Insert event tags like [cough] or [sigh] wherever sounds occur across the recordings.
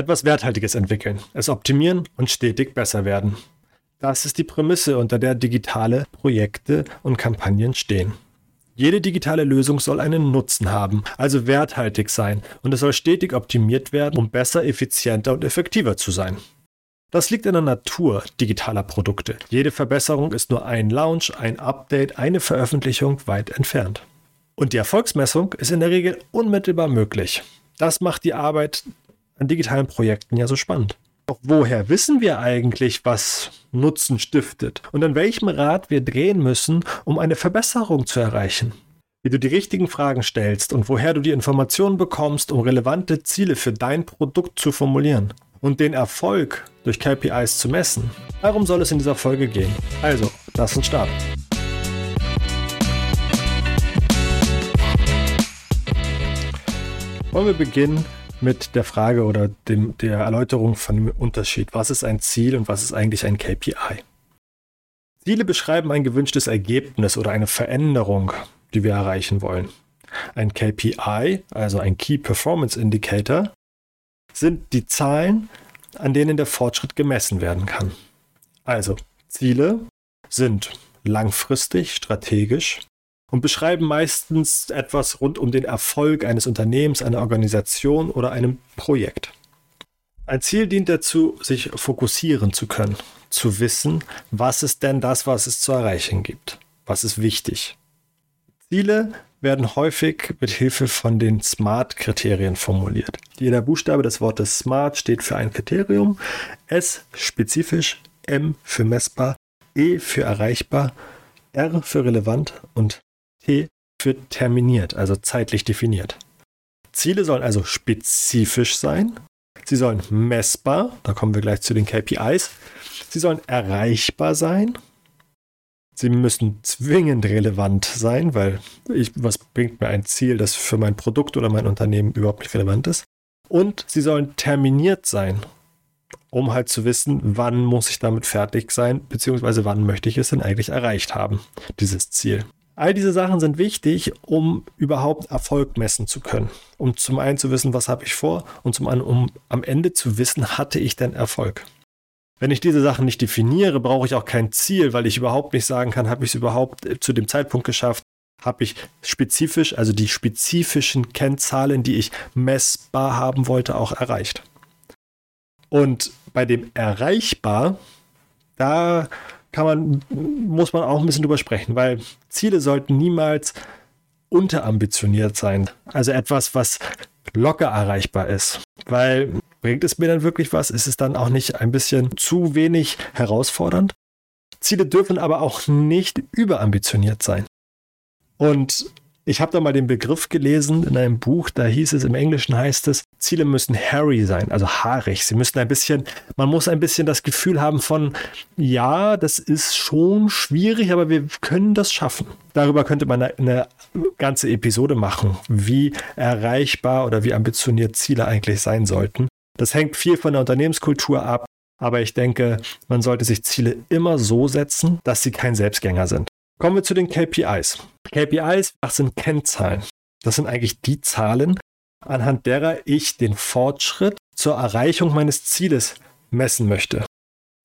Etwas Werthaltiges entwickeln, es optimieren und stetig besser werden. Das ist die Prämisse, unter der digitale Projekte und Kampagnen stehen. Jede digitale Lösung soll einen Nutzen haben, also werthaltig sein, und es soll stetig optimiert werden, um besser, effizienter und effektiver zu sein. Das liegt in der Natur digitaler Produkte. Jede Verbesserung ist nur ein Launch, ein Update, eine Veröffentlichung weit entfernt. Und die Erfolgsmessung ist in der Regel unmittelbar möglich. Das macht die Arbeit an digitalen Projekten ja so spannend. Doch woher wissen wir eigentlich, was Nutzen stiftet und an welchem Rad wir drehen müssen, um eine Verbesserung zu erreichen? Wie du die richtigen Fragen stellst und woher du die Informationen bekommst, um relevante Ziele für dein Produkt zu formulieren und den Erfolg durch KPIs zu messen. Darum soll es in dieser Folge gehen. Also, lass uns starten. Wollen wir beginnen mit der Frage oder dem, der Erläuterung von dem Unterschied. Was ist ein Ziel und was ist eigentlich ein KPI? Ziele beschreiben ein gewünschtes Ergebnis oder eine Veränderung, die wir erreichen wollen. Ein KPI, also ein Key Performance Indicator, sind die Zahlen, an denen der Fortschritt gemessen werden kann. Also, Ziele sind langfristig, strategisch und beschreiben meistens etwas rund um den Erfolg eines Unternehmens, einer Organisation oder einem Projekt. Ein Ziel dient dazu, sich fokussieren zu können, zu wissen, was ist denn das, was es zu erreichen gibt, was ist wichtig. Ziele werden häufig mit Hilfe von den SMART-Kriterien formuliert. Jeder Buchstabe des Wortes SMART steht für ein Kriterium, S spezifisch, M für messbar, E für erreichbar, R für relevant und T für terminiert, also zeitlich definiert. Ziele sollen also spezifisch sein, sie sollen messbar, da kommen wir gleich zu den KPIs, sie sollen erreichbar sein, sie müssen zwingend relevant sein, weil ich, was bringt mir ein Ziel, das für mein Produkt oder mein Unternehmen überhaupt nicht relevant ist. Und sie sollen terminiert sein, um halt zu wissen, wann muss ich damit fertig sein, beziehungsweise wann möchte ich es denn eigentlich erreicht haben, dieses Ziel. All diese Sachen sind wichtig, um überhaupt Erfolg messen zu können. Um zum einen zu wissen, was habe ich vor und zum anderen, um am Ende zu wissen, hatte ich denn Erfolg. Wenn ich diese Sachen nicht definiere, brauche ich auch kein Ziel, weil ich überhaupt nicht sagen kann, habe ich es überhaupt äh, zu dem Zeitpunkt geschafft, habe ich spezifisch, also die spezifischen Kennzahlen, die ich messbar haben wollte, auch erreicht. Und bei dem erreichbar, da kann man, muss man auch ein bisschen drüber sprechen, weil Ziele sollten niemals unterambitioniert sein. Also etwas, was locker erreichbar ist. Weil bringt es mir dann wirklich was? Ist es dann auch nicht ein bisschen zu wenig herausfordernd? Ziele dürfen aber auch nicht überambitioniert sein. Und ich habe da mal den Begriff gelesen in einem Buch, da hieß es, im Englischen heißt es, Ziele müssen hairy sein, also haarig. Sie müssen ein bisschen, man muss ein bisschen das Gefühl haben von, ja, das ist schon schwierig, aber wir können das schaffen. Darüber könnte man eine, eine ganze Episode machen, wie erreichbar oder wie ambitioniert Ziele eigentlich sein sollten. Das hängt viel von der Unternehmenskultur ab, aber ich denke, man sollte sich Ziele immer so setzen, dass sie kein Selbstgänger sind. Kommen wir zu den KPIs. KPIs das sind Kennzahlen. Das sind eigentlich die Zahlen, anhand derer ich den Fortschritt zur Erreichung meines Zieles messen möchte.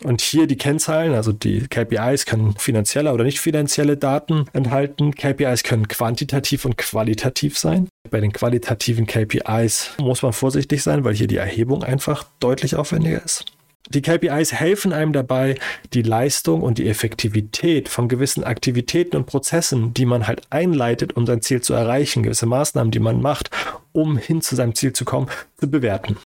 Und hier die Kennzahlen, also die KPIs können finanzielle oder nicht finanzielle Daten enthalten. KPIs können quantitativ und qualitativ sein. Bei den qualitativen KPIs muss man vorsichtig sein, weil hier die Erhebung einfach deutlich aufwendiger ist. Die KPIs helfen einem dabei, die Leistung und die Effektivität von gewissen Aktivitäten und Prozessen, die man halt einleitet, um sein Ziel zu erreichen, gewisse Maßnahmen, die man macht, um hin zu seinem Ziel zu kommen, zu bewerten.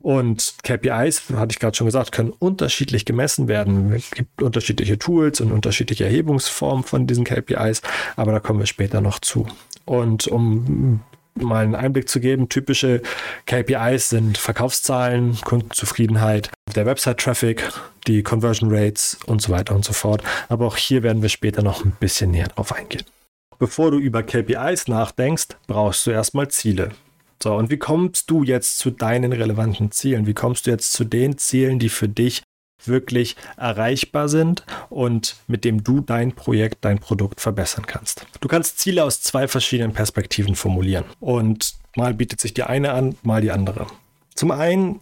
Und KPIs, hatte ich gerade schon gesagt, können unterschiedlich gemessen werden. Es gibt unterschiedliche Tools und unterschiedliche Erhebungsformen von diesen KPIs, aber da kommen wir später noch zu. Und um mal einen Einblick zu geben, typische KPIs sind Verkaufszahlen, Kundenzufriedenheit, der Website-Traffic, die Conversion Rates und so weiter und so fort. Aber auch hier werden wir später noch ein bisschen näher drauf eingehen. Bevor du über KPIs nachdenkst, brauchst du erstmal Ziele. So, und wie kommst du jetzt zu deinen relevanten Zielen? Wie kommst du jetzt zu den Zielen, die für dich wirklich erreichbar sind und mit dem du dein Projekt, dein Produkt verbessern kannst. Du kannst Ziele aus zwei verschiedenen Perspektiven formulieren und mal bietet sich die eine an, mal die andere. Zum einen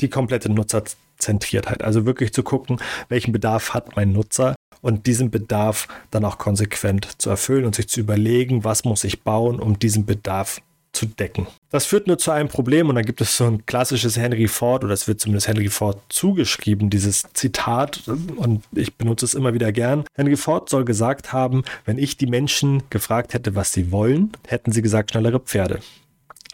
die komplette Nutzerzentriertheit. Also wirklich zu gucken, welchen Bedarf hat mein Nutzer und diesen Bedarf dann auch konsequent zu erfüllen und sich zu überlegen, was muss ich bauen, um diesen Bedarf zu decken. Das führt nur zu einem Problem und da gibt es so ein klassisches Henry Ford oder es wird zumindest Henry Ford zugeschrieben, dieses Zitat und ich benutze es immer wieder gern. Henry Ford soll gesagt haben, wenn ich die Menschen gefragt hätte, was sie wollen, hätten sie gesagt schnellere Pferde.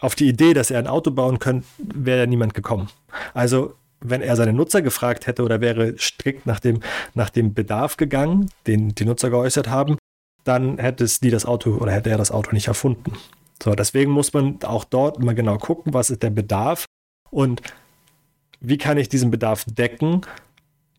Auf die Idee, dass er ein Auto bauen könnte, wäre ja niemand gekommen. Also wenn er seine Nutzer gefragt hätte oder wäre strikt nach dem, nach dem Bedarf gegangen, den die Nutzer geäußert haben, dann hätte es die das Auto oder hätte er das Auto nicht erfunden. So, deswegen muss man auch dort mal genau gucken, was ist der Bedarf und wie kann ich diesen Bedarf decken,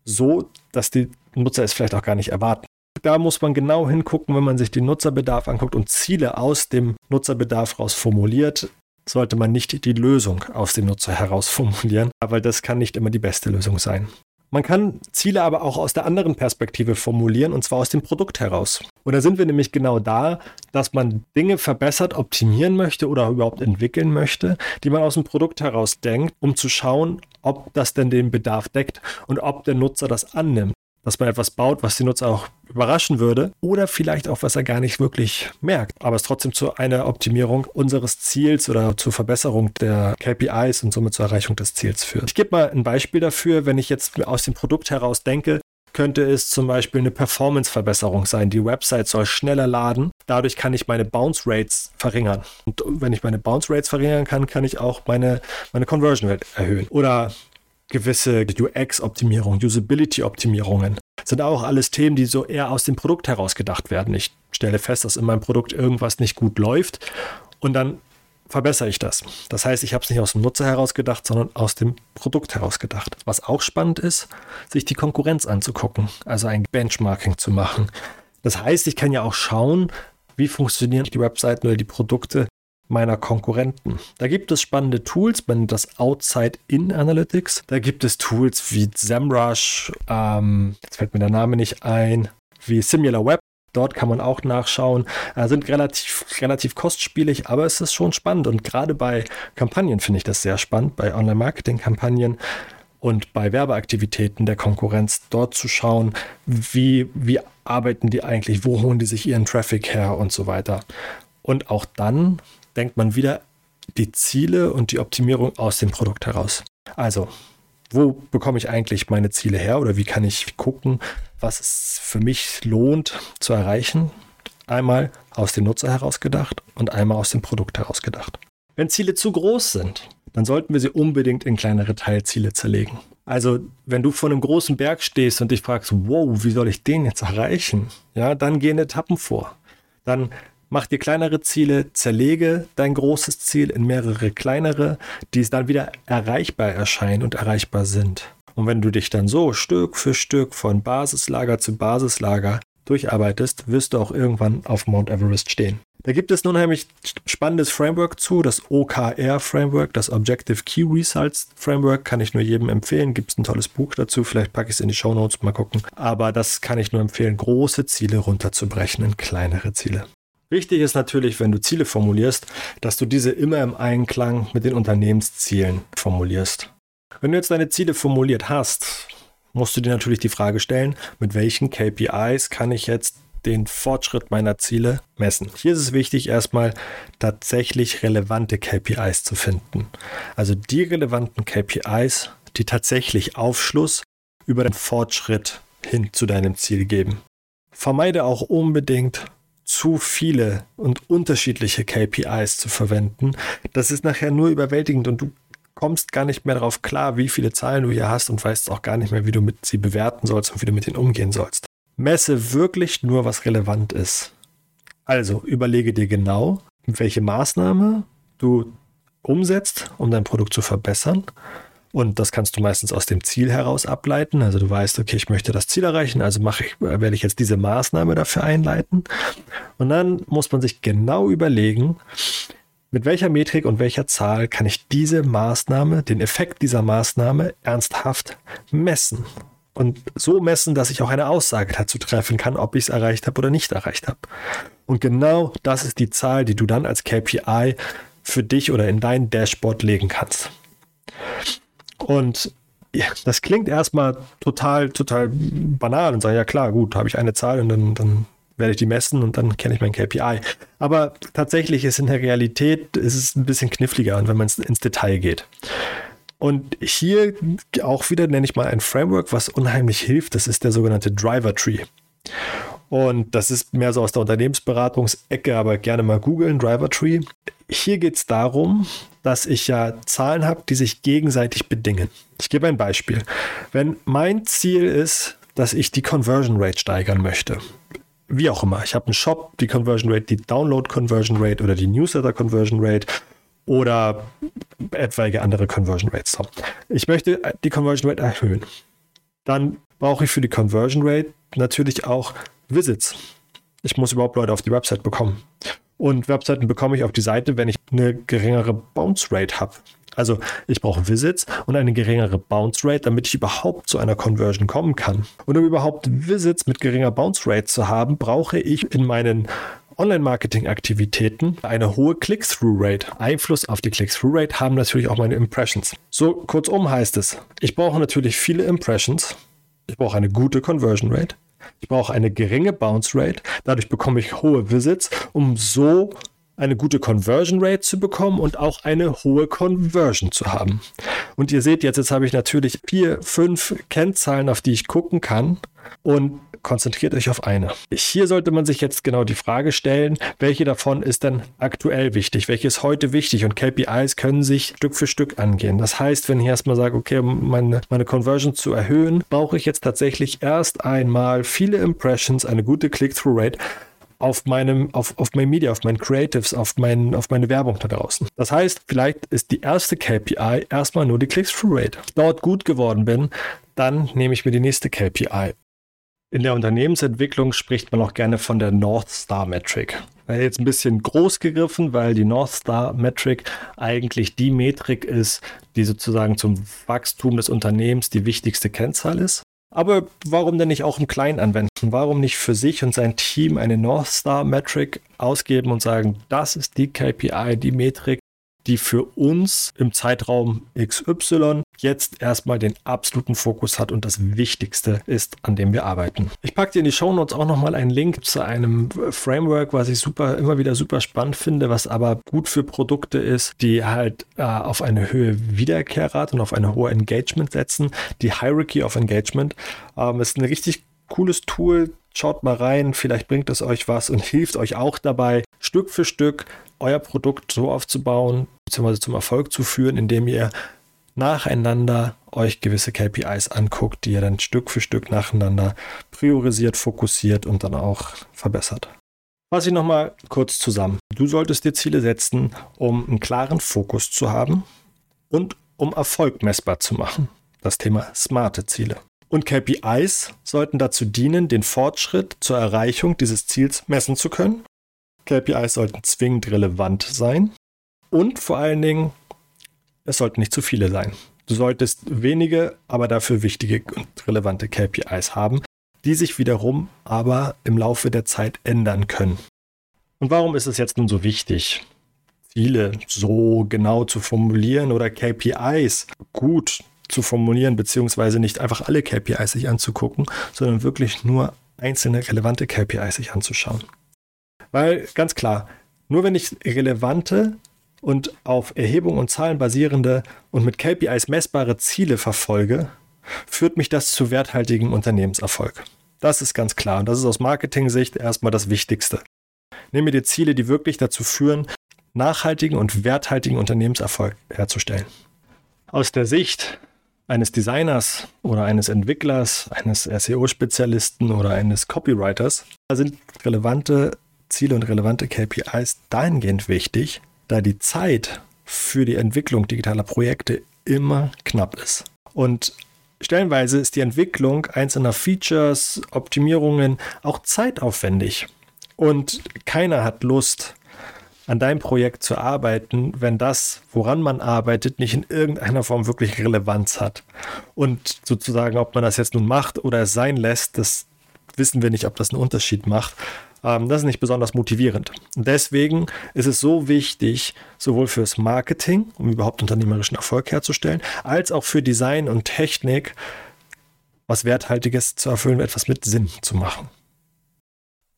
so dass die Nutzer es vielleicht auch gar nicht erwarten. Da muss man genau hingucken, wenn man sich den Nutzerbedarf anguckt und Ziele aus dem Nutzerbedarf raus formuliert, sollte man nicht die Lösung aus dem Nutzer heraus formulieren, weil das kann nicht immer die beste Lösung sein. Man kann Ziele aber auch aus der anderen Perspektive formulieren, und zwar aus dem Produkt heraus. Und da sind wir nämlich genau da, dass man Dinge verbessert, optimieren möchte oder überhaupt entwickeln möchte, die man aus dem Produkt heraus denkt, um zu schauen, ob das denn den Bedarf deckt und ob der Nutzer das annimmt dass man etwas baut, was die Nutzer auch überraschen würde oder vielleicht auch, was er gar nicht wirklich merkt, aber es trotzdem zu einer Optimierung unseres Ziels oder zur Verbesserung der KPIs und somit zur Erreichung des Ziels führt. Ich gebe mal ein Beispiel dafür, wenn ich jetzt aus dem Produkt heraus denke, könnte es zum Beispiel eine Performance-Verbesserung sein. Die Website soll schneller laden. Dadurch kann ich meine Bounce Rates verringern. Und wenn ich meine Bounce Rates verringern kann, kann ich auch meine, meine Conversion Rate erhöhen. Oder gewisse UX-Optimierung, Usability-Optimierungen. Sind auch alles Themen, die so eher aus dem Produkt heraus gedacht werden. Ich stelle fest, dass in meinem Produkt irgendwas nicht gut läuft und dann verbessere ich das. Das heißt, ich habe es nicht aus dem Nutzer heraus gedacht, sondern aus dem Produkt heraus gedacht. Was auch spannend ist, sich die Konkurrenz anzugucken, also ein Benchmarking zu machen. Das heißt, ich kann ja auch schauen, wie funktionieren die Webseiten oder die Produkte meiner Konkurrenten. Da gibt es spannende Tools, man nennt das Outside-In Analytics. Da gibt es Tools wie SEMrush, ähm, jetzt fällt mir der Name nicht ein, wie SimilarWeb. Dort kann man auch nachschauen. Äh, sind relativ, relativ kostspielig, aber es ist schon spannend. Und gerade bei Kampagnen finde ich das sehr spannend, bei Online-Marketing-Kampagnen und bei Werbeaktivitäten der Konkurrenz dort zu schauen, wie, wie arbeiten die eigentlich, wo holen die sich ihren Traffic her und so weiter. Und auch dann denkt man wieder die Ziele und die Optimierung aus dem Produkt heraus. Also, wo bekomme ich eigentlich meine Ziele her oder wie kann ich gucken, was es für mich lohnt zu erreichen? Einmal aus dem Nutzer heraus gedacht und einmal aus dem Produkt heraus gedacht. Wenn Ziele zu groß sind, dann sollten wir sie unbedingt in kleinere Teilziele zerlegen. Also, wenn du vor einem großen Berg stehst und dich fragst, wow, wie soll ich den jetzt erreichen? Ja, dann gehen Etappen vor. Dann Mach dir kleinere Ziele, zerlege dein großes Ziel in mehrere kleinere, die es dann wieder erreichbar erscheinen und erreichbar sind. Und wenn du dich dann so Stück für Stück von Basislager zu Basislager durcharbeitest, wirst du auch irgendwann auf Mount Everest stehen. Da gibt es nun nämlich spannendes Framework zu, das OKR Framework, das Objective Key Results Framework, kann ich nur jedem empfehlen. Gibt es ein tolles Buch dazu, vielleicht packe ich es in die Show Notes, mal gucken. Aber das kann ich nur empfehlen, große Ziele runterzubrechen in kleinere Ziele. Wichtig ist natürlich, wenn du Ziele formulierst, dass du diese immer im Einklang mit den Unternehmenszielen formulierst. Wenn du jetzt deine Ziele formuliert hast, musst du dir natürlich die Frage stellen, mit welchen KPIs kann ich jetzt den Fortschritt meiner Ziele messen. Hier ist es wichtig, erstmal tatsächlich relevante KPIs zu finden. Also die relevanten KPIs, die tatsächlich Aufschluss über den Fortschritt hin zu deinem Ziel geben. Vermeide auch unbedingt zu viele und unterschiedliche KPIs zu verwenden. Das ist nachher nur überwältigend und du kommst gar nicht mehr darauf klar, wie viele Zahlen du hier hast und weißt auch gar nicht mehr, wie du mit sie bewerten sollst und wie du mit ihnen umgehen sollst. Messe wirklich nur, was relevant ist. Also überlege dir genau, welche Maßnahme du umsetzt, um dein Produkt zu verbessern und das kannst du meistens aus dem Ziel heraus ableiten. Also du weißt, okay, ich möchte das Ziel erreichen, also mache ich, werde ich jetzt diese Maßnahme dafür einleiten. Und dann muss man sich genau überlegen, mit welcher Metrik und welcher Zahl kann ich diese Maßnahme, den Effekt dieser Maßnahme ernsthaft messen. Und so messen, dass ich auch eine Aussage dazu treffen kann, ob ich es erreicht habe oder nicht erreicht habe. Und genau das ist die Zahl, die du dann als KPI für dich oder in dein Dashboard legen kannst. Und ja, das klingt erstmal total, total banal und sage, ja klar, gut, habe ich eine Zahl und dann, dann werde ich die messen und dann kenne ich mein KPI. Aber tatsächlich ist in der Realität ist es ein bisschen kniffliger wenn man ins Detail geht. Und hier auch wieder nenne ich mal ein Framework, was unheimlich hilft. Das ist der sogenannte Driver Tree. Und das ist mehr so aus der Unternehmensberatungsecke, aber gerne mal googeln, Driver Tree. Hier geht es darum, dass ich ja Zahlen habe, die sich gegenseitig bedingen. Ich gebe ein Beispiel. Wenn mein Ziel ist, dass ich die Conversion Rate steigern möchte, wie auch immer, ich habe einen Shop, die Conversion Rate, die Download Conversion Rate oder die Newsletter Conversion Rate oder etwaige andere Conversion Rates. Ich möchte die Conversion Rate erhöhen. Dann brauche ich für die Conversion Rate natürlich auch Visits. Ich muss überhaupt Leute auf die Website bekommen. Und Webseiten bekomme ich auf die Seite, wenn ich eine geringere Bounce Rate habe. Also ich brauche Visits und eine geringere Bounce Rate, damit ich überhaupt zu einer Conversion kommen kann. Und um überhaupt Visits mit geringer Bounce Rate zu haben, brauche ich in meinen Online-Marketing-Aktivitäten eine hohe Click-Through-Rate. Einfluss auf die Click-Through-Rate haben natürlich auch meine Impressions. So kurzum heißt es, ich brauche natürlich viele Impressions. Ich brauche eine gute Conversion Rate. Ich brauche eine geringe Bounce Rate. Dadurch bekomme ich hohe Visits, um so eine gute Conversion Rate zu bekommen und auch eine hohe Conversion zu haben. Und ihr seht jetzt, jetzt habe ich natürlich vier, fünf Kennzahlen, auf die ich gucken kann. Und konzentriert euch auf eine. Hier sollte man sich jetzt genau die Frage stellen, welche davon ist denn aktuell wichtig, welche ist heute wichtig und KPIs können sich Stück für Stück angehen. Das heißt, wenn ich erstmal sage, okay, um meine, meine Conversion zu erhöhen, brauche ich jetzt tatsächlich erst einmal viele Impressions, eine gute Click-Through-Rate, auf meinem, auf, auf mein Media, auf meinen Creatives, auf, mein, auf meine Werbung da draußen. Das heißt, vielleicht ist die erste KPI erstmal nur die Click-Through-Rate. Dort gut geworden bin, dann nehme ich mir die nächste KPI. In der Unternehmensentwicklung spricht man auch gerne von der North Star Metric. Jetzt ein bisschen groß gegriffen, weil die North Star Metric eigentlich die Metrik ist, die sozusagen zum Wachstum des Unternehmens die wichtigste Kennzahl ist. Aber warum denn nicht auch im Kleinen anwenden? Warum nicht für sich und sein Team eine North Star Metric ausgeben und sagen, das ist die KPI, die Metrik, die für uns im Zeitraum XY jetzt erstmal den absoluten Fokus hat und das Wichtigste ist, an dem wir arbeiten. Ich packe dir in die Show Notes auch nochmal einen Link zu einem Framework, was ich super, immer wieder super spannend finde, was aber gut für Produkte ist, die halt äh, auf eine Höhe Wiederkehrrate und auf eine hohe Engagement setzen. Die Hierarchy of Engagement ähm, ist ein richtig cooles Tool. Schaut mal rein, vielleicht bringt es euch was und [laughs] hilft euch auch dabei, Stück für Stück euer Produkt so aufzubauen, beziehungsweise zum Erfolg zu führen, indem ihr nacheinander euch gewisse KPIs anguckt, die ihr dann Stück für Stück nacheinander priorisiert, fokussiert und dann auch verbessert. Fasse ich nochmal kurz zusammen. Du solltest dir Ziele setzen, um einen klaren Fokus zu haben und um Erfolg messbar zu machen. Das Thema smarte Ziele. Und KPIs sollten dazu dienen, den Fortschritt zur Erreichung dieses Ziels messen zu können. KPIs sollten zwingend relevant sein und vor allen Dingen, es sollten nicht zu viele sein. Du solltest wenige, aber dafür wichtige und relevante KPIs haben, die sich wiederum aber im Laufe der Zeit ändern können. Und warum ist es jetzt nun so wichtig, Ziele so genau zu formulieren oder KPIs gut zu formulieren, beziehungsweise nicht einfach alle KPIs sich anzugucken, sondern wirklich nur einzelne relevante KPIs sich anzuschauen. Weil ganz klar, nur wenn ich relevante und auf Erhebung und Zahlen basierende und mit KPIs messbare Ziele verfolge, führt mich das zu werthaltigem Unternehmenserfolg. Das ist ganz klar und das ist aus Marketing-Sicht erstmal das Wichtigste. Nehme dir Ziele, die wirklich dazu führen, nachhaltigen und werthaltigen Unternehmenserfolg herzustellen. Aus der Sicht eines Designers oder eines Entwicklers, eines SEO-Spezialisten oder eines Copywriters sind relevante Ziele und relevante KPIs dahingehend wichtig, da die Zeit für die Entwicklung digitaler Projekte immer knapp ist. Und stellenweise ist die Entwicklung einzelner Features, Optimierungen auch zeitaufwendig. Und keiner hat Lust, an deinem Projekt zu arbeiten, wenn das, woran man arbeitet, nicht in irgendeiner Form wirklich Relevanz hat. Und sozusagen, ob man das jetzt nun macht oder es sein lässt, das wissen wir nicht, ob das einen Unterschied macht. Ähm, das ist nicht besonders motivierend. Deswegen ist es so wichtig, sowohl fürs Marketing, um überhaupt unternehmerischen Erfolg herzustellen, als auch für Design und Technik, was Werthaltiges zu erfüllen, etwas mit Sinn zu machen.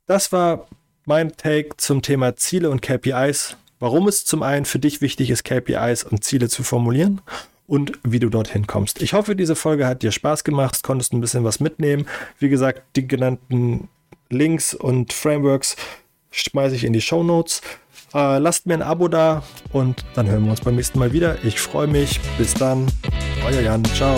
Das war mein Take zum Thema Ziele und KPIs. Warum es zum einen für dich wichtig ist, KPIs und Ziele zu formulieren und wie du dorthin kommst. Ich hoffe, diese Folge hat dir Spaß gemacht, konntest ein bisschen was mitnehmen. Wie gesagt, die genannten Links und Frameworks schmeiße ich in die Show Notes. Äh, lasst mir ein Abo da und dann hören wir uns beim nächsten Mal wieder. Ich freue mich. Bis dann. Euer Jan. Ciao.